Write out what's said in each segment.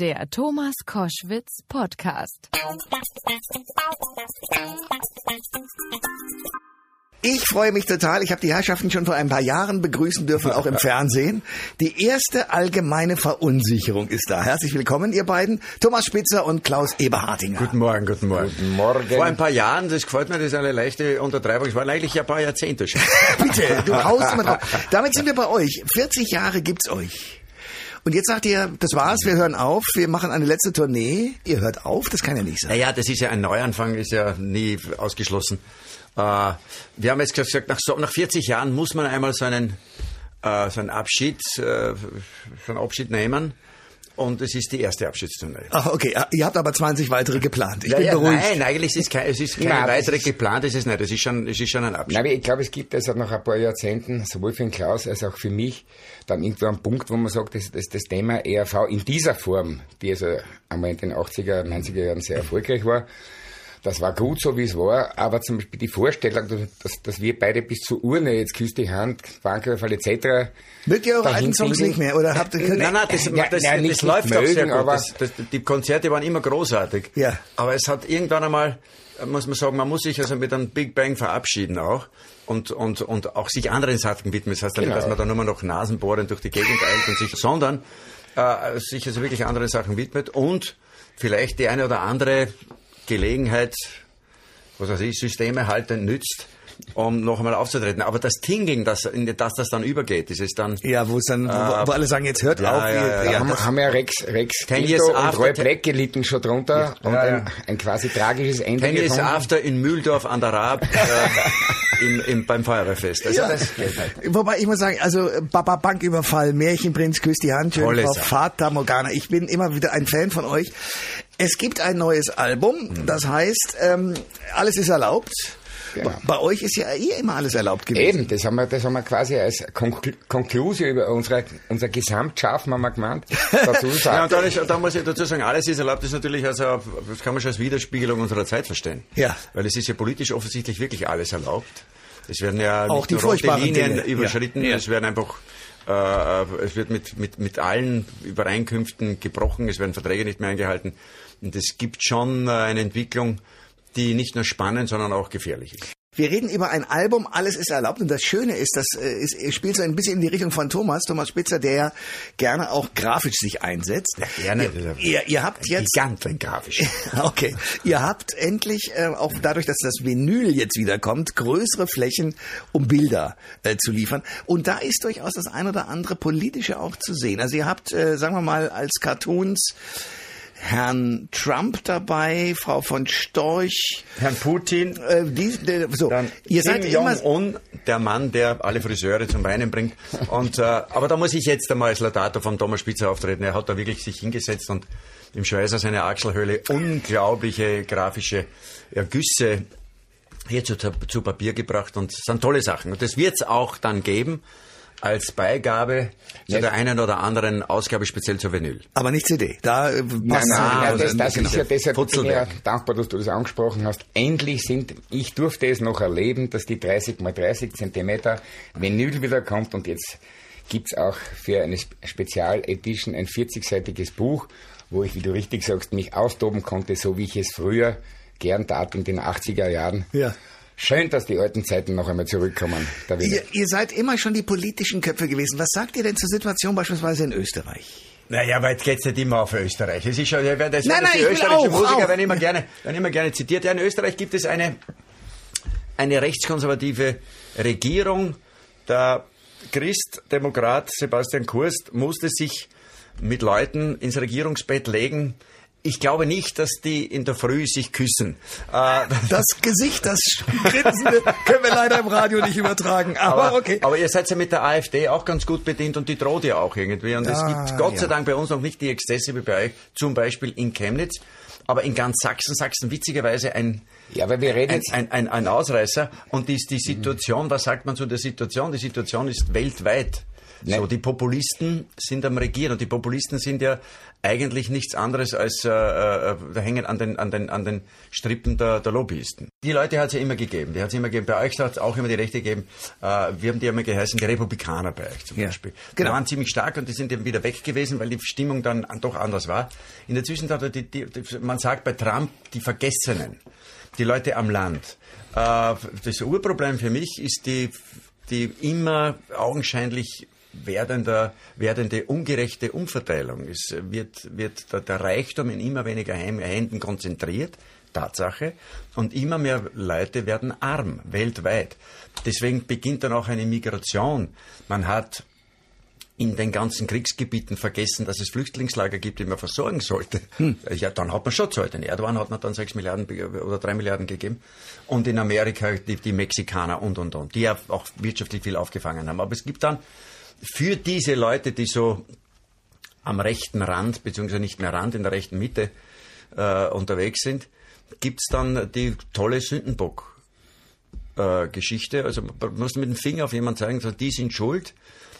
Der Thomas Koschwitz Podcast. Ich freue mich total. Ich habe die Herrschaften schon vor ein paar Jahren begrüßen dürfen, auch im Fernsehen. Die erste allgemeine Verunsicherung ist da. Herzlich willkommen, ihr beiden. Thomas Spitzer und Klaus Eberhardinger. Guten Morgen, guten Morgen. Guten Morgen. Vor ein paar Jahren, das gefällt mir, das ist eine leichte Untertreibung. Es waren eigentlich ein paar Jahrzehnte schon. Bitte, du haust immer drauf. Damit sind wir bei euch. 40 Jahre gibt's euch. Und jetzt sagt ihr, das war's, wir hören auf, wir machen eine letzte Tournee. Ihr hört auf, das kann ja nicht sein. Naja, das ist ja ein Neuanfang, ist ja nie ausgeschlossen. Äh, wir haben jetzt gesagt, nach, so, nach 40 Jahren muss man einmal so einen, äh, so einen Abschied, äh, so einen Abschied nehmen. Und es ist die erste Abschiedstournee. Ach, okay, ihr habt aber 20 weitere geplant. Ich Ja, bin ja, beruhigt. nein, eigentlich ist es, kein, es ist keine Nein, das weitere ist- geplant, es ist nicht, es ist schon, es ist schon ein Abschied. Nein, ich glaube, es gibt also nach ein paar Jahrzehnten, sowohl für den Klaus als auch für mich, dann irgendwo einen Punkt, wo man sagt, dass, dass das Thema ERV in dieser Form, die also einmal in den 80er, 90er Jahren sehr erfolgreich war, das war gut so, wie es war, aber zum Beispiel die Vorstellung, dass, dass wir beide bis zur Urne, jetzt küsst die Hand, Bankerfall etc., Mögt ihr eure dahin alten Songs nicht mehr? Oder habt ihr, Nein, nein, das, Ja, das, ja, das, nicht läuft nicht auch sehr mögen, gut. aber- Das, das, die Konzerte waren immer großartig. Ja. Aber es hat irgendwann einmal, muss man sagen, man muss sich also mit einem Big Bang verabschieden auch. Und, und, und auch sich anderen Sachen widmen. Das heißt ja nicht, Genau. dass man da nur noch Nasenbohren durch die Gegend eilt und sich, sondern äh, sich also wirklich anderen Sachen widmet und vielleicht die eine oder andere Gelegenheit, was weiß ich, Systeme halten nützt, um noch einmal aufzutreten. Aber das Tingeln, das, in das das dann übergeht, ist es dann... ja, wo dann, Äh, wo alle sagen, jetzt hört ja, auf. ja, ja, Da ja. haben, das- haben ja Rex, Rex years und after Roy Black gelitten schon drunter und Ja, ja. Ein, ein quasi tragisches Ende Ten Years gefunden. After in Mühldorf an der Raab äh, im, im, beim Feuerwehrfest. Also Ja. das geht nicht. Wobei ich muss sagen, also äh, Baba Banküberfall, Märchenprinz, küsst die Hand, schön Tolle. Fata Morgana. Ich bin immer wieder ein Fan von euch. Es gibt ein neues Album, das heißt, ähm, alles ist erlaubt. Genau. Bei euch ist ja eh immer alles erlaubt gewesen. Eben, das haben wir, das haben wir quasi als Konkl Konklusion über unsere, unser Gesamtschaffen haben wir gemeint. Dazu Ja, sagen. und dann ist, da muss ich dazu sagen, alles ist erlaubt, ist natürlich, also, das kann man schon als Widerspiegelung unserer Zeit verstehen. Ja. Weil es ist ja politisch offensichtlich wirklich alles erlaubt. Es werden ja Auch nicht die nur rote Linien Dinge. überschritten, Ja. Es werden einfach, äh, es wird mit, mit, mit allen Übereinkünften gebrochen, es werden Verträge nicht mehr eingehalten. Und es gibt schon äh, eine Entwicklung, die nicht nur spannend, sondern auch gefährlich ist. Wir reden über ein Album, alles ist erlaubt. Und das Schöne ist, das äh, ist, spielt so ein bisschen in die Richtung von Thomas, Thomas Spitzer, der ja gerne auch grafisch sich einsetzt. Ja, gerne. Ihr, ihr, ihr habt jetzt Gigant, grafisch. Okay. Ihr habt endlich, äh, auch dadurch, dass das Vinyl jetzt wieder kommt, größere Flächen, um Bilder äh, zu liefern. Und da ist durchaus das ein oder andere politische auch zu sehen. Also ihr habt, äh, sagen wir mal, als Cartoons Herrn Trump dabei, Frau von Storch, Herrn Putin, äh, die, äh, so. Dann ihr seid Kim immer, Jong-un, der Mann, der alle Friseure zum Weinen bringt. Und, äh, aber da muss ich jetzt einmal als Laudator von Thomas Spitzer auftreten. Er hat da wirklich sich hingesetzt und im Schweißer seiner Achselhöhle unglaubliche grafische Ergüsse hier zu, zu Papier gebracht und es sind tolle Sachen. Und das wird es auch dann geben als Beigabe zu Ja. der einen oder anderen Ausgabe speziell zur Vinyl. aber nicht CD. Da äh, Nein, passt nein, nein, das, das genau. ist ja deshalb bin ich ja dankbar, dass du das angesprochen hast. Endlich sind, ich durfte es noch erleben, dass die 30 mal 30 Zentimeter Vinyl wieder kommt und jetzt gibt's auch für eine Spe- Spezial-Edition ein 40-seitiges Buch, wo ich, wie du richtig sagst, mich austoben konnte, so wie ich es früher gern tat in den 80er Jahren. Ja. Schön, dass die alten Zeiten noch einmal zurückkommen. Ihr, ihr seid immer schon die politischen Köpfe gewesen. Was sagt ihr denn zur Situation beispielsweise in Österreich? Naja, aber jetzt geht's nicht immer auf Österreich. Es ist schon, ja, das, Nein, nein, die österreichischen auch, Musiker auch. werden immer gerne, werden immer gerne zitiert. Ja, in Österreich gibt es eine, eine rechtskonservative Regierung. Der Christdemokrat Sebastian Kurz musste sich mit Leuten ins Regierungsbett legen. Ich glaube nicht, dass die in der Früh sich küssen. Äh, Das Gesicht, das Grinsende, können wir leider im Radio nicht übertragen. Aber, Aber, okay. aber ihr seid ja mit der AfD auch ganz gut bedient und die droht ja auch irgendwie. Und es Ah, gibt Gott sei ja. Dank bei uns noch nicht die Exzesse wie bei euch, zum Beispiel in Chemnitz. Aber in ganz Sachsen, Sachsen witzigerweise ein, Ja, aber wir reden ein, jetzt- ein, ein, ein Ausreißer. Und die, die Situation, was sagt man zu der Situation? Die Situation ist weltweit So, die Populisten sind am Regieren und die Populisten sind ja eigentlich nichts anderes als, äh, äh, da hängen an den, an den, an den Strippen der, der Lobbyisten. Die Leute hat es ja immer gegeben. Die hat es immer gegeben. Bei euch hat es auch immer die Rechte gegeben. Äh, wir haben die immer geheißen, die Republikaner bei euch zum Ja, Beispiel. genau. Die waren ziemlich stark und die sind eben wieder weg gewesen, weil die Stimmung dann doch anders war. In der Zwischenzeit, die, die, die, man sagt bei Trump, die Vergessenen, die Leute am Land. Äh, das Urproblem für mich ist die, die immer augenscheinlich werdender, werdende ungerechte Umverteilung. Es wird, wird der, der Reichtum in immer weniger Händen konzentriert. Tatsache. Und immer mehr Leute werden arm, weltweit. Deswegen beginnt dann auch eine Migration. Man hat in den ganzen Kriegsgebieten vergessen, dass es Flüchtlingslager gibt, die man versorgen sollte. Ja, dann hat man schon zahlt. Den Erdogan hat man dann sechs Milliarden be- oder drei Milliarden gegeben. Und in Amerika die, die Mexikaner und, und, und, die ja auch wirtschaftlich viel aufgefangen haben. Aber es gibt dann für diese Leute, die so am rechten Rand, beziehungsweise nicht mehr Rand, in der rechten Mitte äh, unterwegs sind, gibt's dann die tolle Sündenbock äh, Geschichte. Also man muss mit dem Finger auf jemanden zeigen, so, die sind schuld.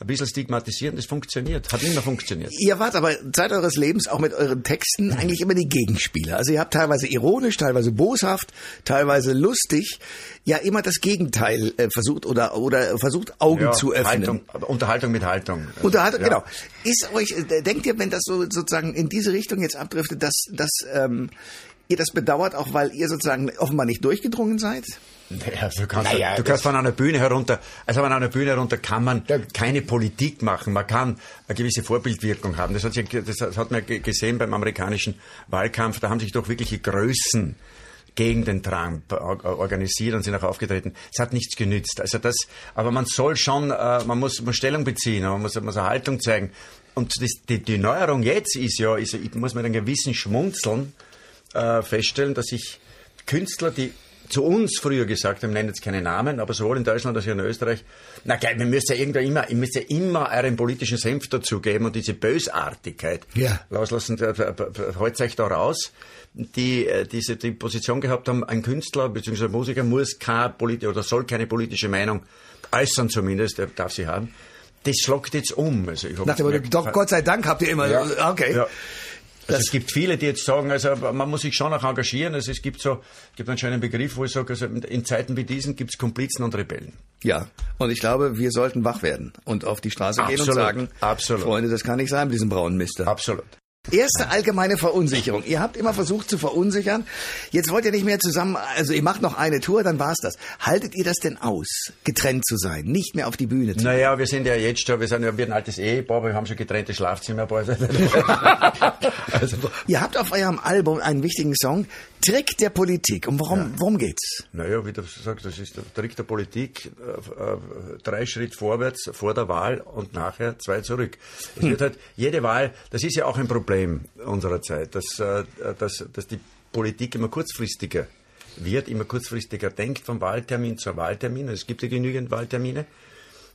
Ein bisschen stigmatisieren, das funktioniert. Hat immer funktioniert. Ihr wart aber Zeit eures Lebens auch mit euren Texten eigentlich immer die Gegenspieler. Also ihr habt teilweise ironisch, teilweise boshaft, teilweise lustig, ja immer das Gegenteil äh, versucht oder oder versucht Augen Ja, zu öffnen. Haltung, Unterhaltung mit Haltung. Unterhaltung, ja. genau. Ist euch, äh, denkt ihr, wenn das so sozusagen in diese Richtung jetzt abdriftet, dass, dass ähm, ihr das bedauert, auch weil ihr sozusagen offenbar nicht durchgedrungen seid? Ja, du kannst, Naja, du kannst von einer Bühne herunter, also von einer Bühne herunter kann man keine Politik machen. Man kann eine gewisse Vorbildwirkung haben. Das hat, sich, das hat man ge- gesehen beim amerikanischen Wahlkampf. Da haben sich doch wirkliche Größen gegen den Trump or- organisiert und sind auch aufgetreten. Es hat nichts genützt. Also das, aber man soll schon, äh, man muss, muss Stellung beziehen, man muss, man muss eine Haltung zeigen. Und das, die, die Neuerung jetzt ist ja, ist, ich muss mit einem gewissen Schmunzeln äh, feststellen, dass sich Künstler, die zu uns früher gesagt haben, ich nenne jetzt keine Namen, aber sowohl in Deutschland als auch in Österreich, na geil, wir müssen ja irgendwie immer, ihr müsst ja immer euren politischen Senf dazugeben und diese Bösartigkeit Ja. loslassen, holt euch da raus, die äh, diese die Position gehabt haben, ein Künstler bzw. Musiker muss keine politische oder soll keine politische Meinung äußern zumindest, er darf sie haben. Das schlagt jetzt um. Also ich Motto, gemerkt, doch Gott sei Dank habt ihr immer, Ja. okay. ja. Also es gibt viele, die jetzt sagen, also man muss sich schon auch engagieren. Also es gibt so, gibt einen schönen Begriff, wo ich sage, also in Zeiten wie diesen gibt es Komplizen und Rebellen. Ja, und ich glaube, wir sollten wach werden und auf die Straße gehen und Absolut, sagen, absolut. Freunde, das kann nicht sein mit diesem braunen Mister. Absolut. Erste allgemeine Verunsicherung. Ihr habt immer versucht zu verunsichern. Jetzt wollt ihr nicht mehr zusammen, also ihr macht noch eine Tour, dann war's das. Haltet ihr das denn aus, getrennt zu sein, nicht mehr auf die Bühne zu Naja, wir sind ja jetzt schon, wir sind ja wir ein altes Ehepaar, aber wir haben schon getrennte Schlafzimmer. also, Ihr habt auf eurem Album einen wichtigen Song, Trick der Politik. Und warum, worum geht's? naja, wie du sagst, das ist der Trick der Politik. Äh, äh, drei Schritt vorwärts vor der Wahl und nachher zwei zurück. Es wird halt, jede Wahl, das ist ja auch ein Problem unserer Zeit, dass, äh, dass, dass die Politik immer kurzfristiger wird, immer kurzfristiger denkt vom Wahltermin zur Wahltermin. Es gibt ja genügend Wahltermine.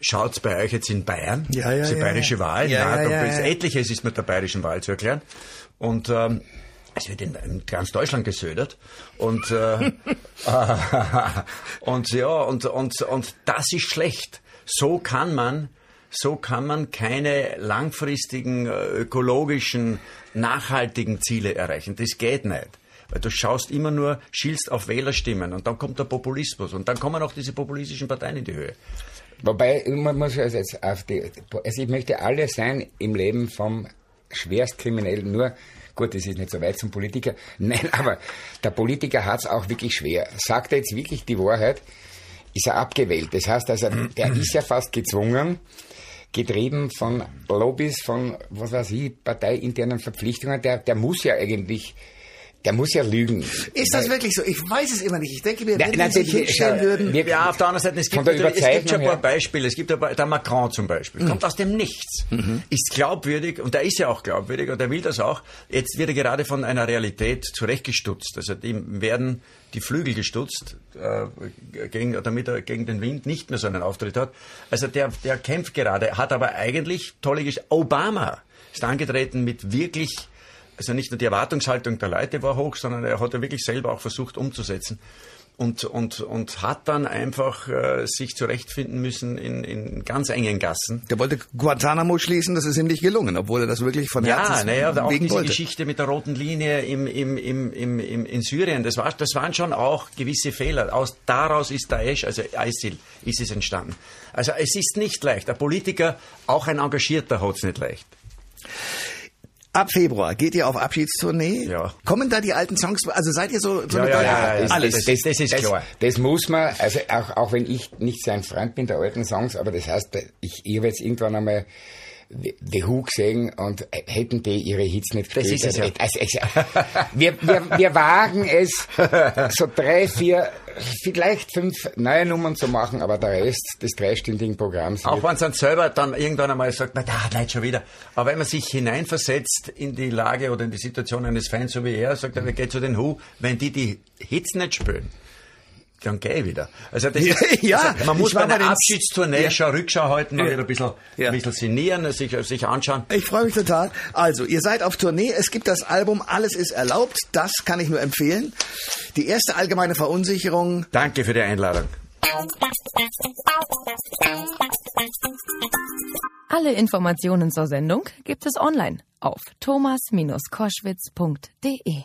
Schaut's bei euch jetzt in Bayern? Ja, ja, Diese ja, bayerische ja. Wahl. Ja, ja, ja, ja. Etliches ist mit der bayerischen Wahl zu erklären. Und ähm, es wird in, in ganz Deutschland gesödert. Und, äh, und ja, und, und, und das ist schlecht. So kann man, so kann man keine langfristigen, äh, ökologischen, nachhaltigen Ziele erreichen. Das geht nicht. Weil du schaust immer nur, schielst auf Wählerstimmen und dann kommt der Populismus und dann kommen auch diese populistischen Parteien in die Höhe. Wobei, man muss also jetzt auf die, also ich möchte alle sein im Leben vom Schwerstkriminellen, nur, gut, das ist nicht so weit zum Politiker, nein, aber der Politiker hat es auch wirklich schwer. Sagt er jetzt wirklich die Wahrheit, ist er abgewählt. Das heißt also, der ist ja fast gezwungen, getrieben von Lobbys, von, was weiß ich, parteiinternen Verpflichtungen, der, der muss ja eigentlich, der muss ja lügen. Ist das wirklich so? Ich weiß es immer nicht. Ich denke mir, wenn nein, die sich die- hinstellen schau, würden... wir- Ja, auf der anderen Seite, es gibt, der natürlich- es gibt schon ein paar her. Beispiele. Es gibt aber der Macron zum Beispiel. Kommt aus dem Nichts. Ist glaubwürdig und der ist ja auch glaubwürdig und er will das auch. Jetzt wird er gerade von einer Realität zurechtgestutzt. Also ihm werden die Flügel gestutzt, äh, gegen, damit er gegen den Wind nicht mehr so einen Auftritt hat. Also der, der kämpft gerade, hat aber eigentlich tolle Geschichte. Obama ist angetreten mit wirklich also nicht nur die Erwartungshaltung der Leute war hoch, sondern er hat ja wirklich selber auch versucht umzusetzen. und, und, und hat dann einfach äh, sich zurechtfinden müssen in, in ganz engen Gassen. Der wollte Guantanamo schließen, das ist ihm nicht gelungen, obwohl er das wirklich von Ja, Herzen naja, auch diese wollte. Geschichte mit der roten Linie im, im, im, im, im, in Syrien, das, war, das waren schon auch gewisse Fehler. Aus, daraus ist Daesh, also ISIL, ist es entstanden. Also es ist nicht leicht. Ein Politiker, auch ein Engagierter, hat es nicht leicht. Ab Februar geht ihr auf Abschiedstournee. Ja. Kommen da die alten Songs, also seid ihr so, so Ja, eine ja, ja, ja, das, alles. Das, das, das ist klar. Das muss man, also auch, auch wenn ich nicht so ein Freund bin der alten Songs, aber das heißt, ich, ich habe jetzt irgendwann einmal The Who gesehen und hätten die ihre Hits nicht Das gespielt. ist es ja. Also, also, wir, wir, wir wagen es, so drei, vier, vielleicht fünf neue Nummern zu machen, aber der Rest des dreistündigen Programms Auch wenn es dann selber dann irgendwann einmal sagt, na da, leid schon wieder. Aber wenn man sich hineinversetzt in die Lage oder in die Situation eines Fans, so wie er, sagt er, wir gehen zu den Who, wenn die die Hits nicht spielen, dann geh ich wieder. Also das Ja, ist, ja, also man muss bei einer Abschiedstournee Ja. schon Rückschau halten, mal Ja. wieder ein bisschen, Ja. ein bisschen sinnieren, sich, sich anschauen. Ich freue mich total. Also, ihr seid auf Tournee. Es gibt das Album Alles ist erlaubt. Das kann ich nur empfehlen. Die erste allgemeine Verunsicherung. Danke für die Einladung. Alle Informationen zur Sendung gibt es online auf thomas-koschwitz.de.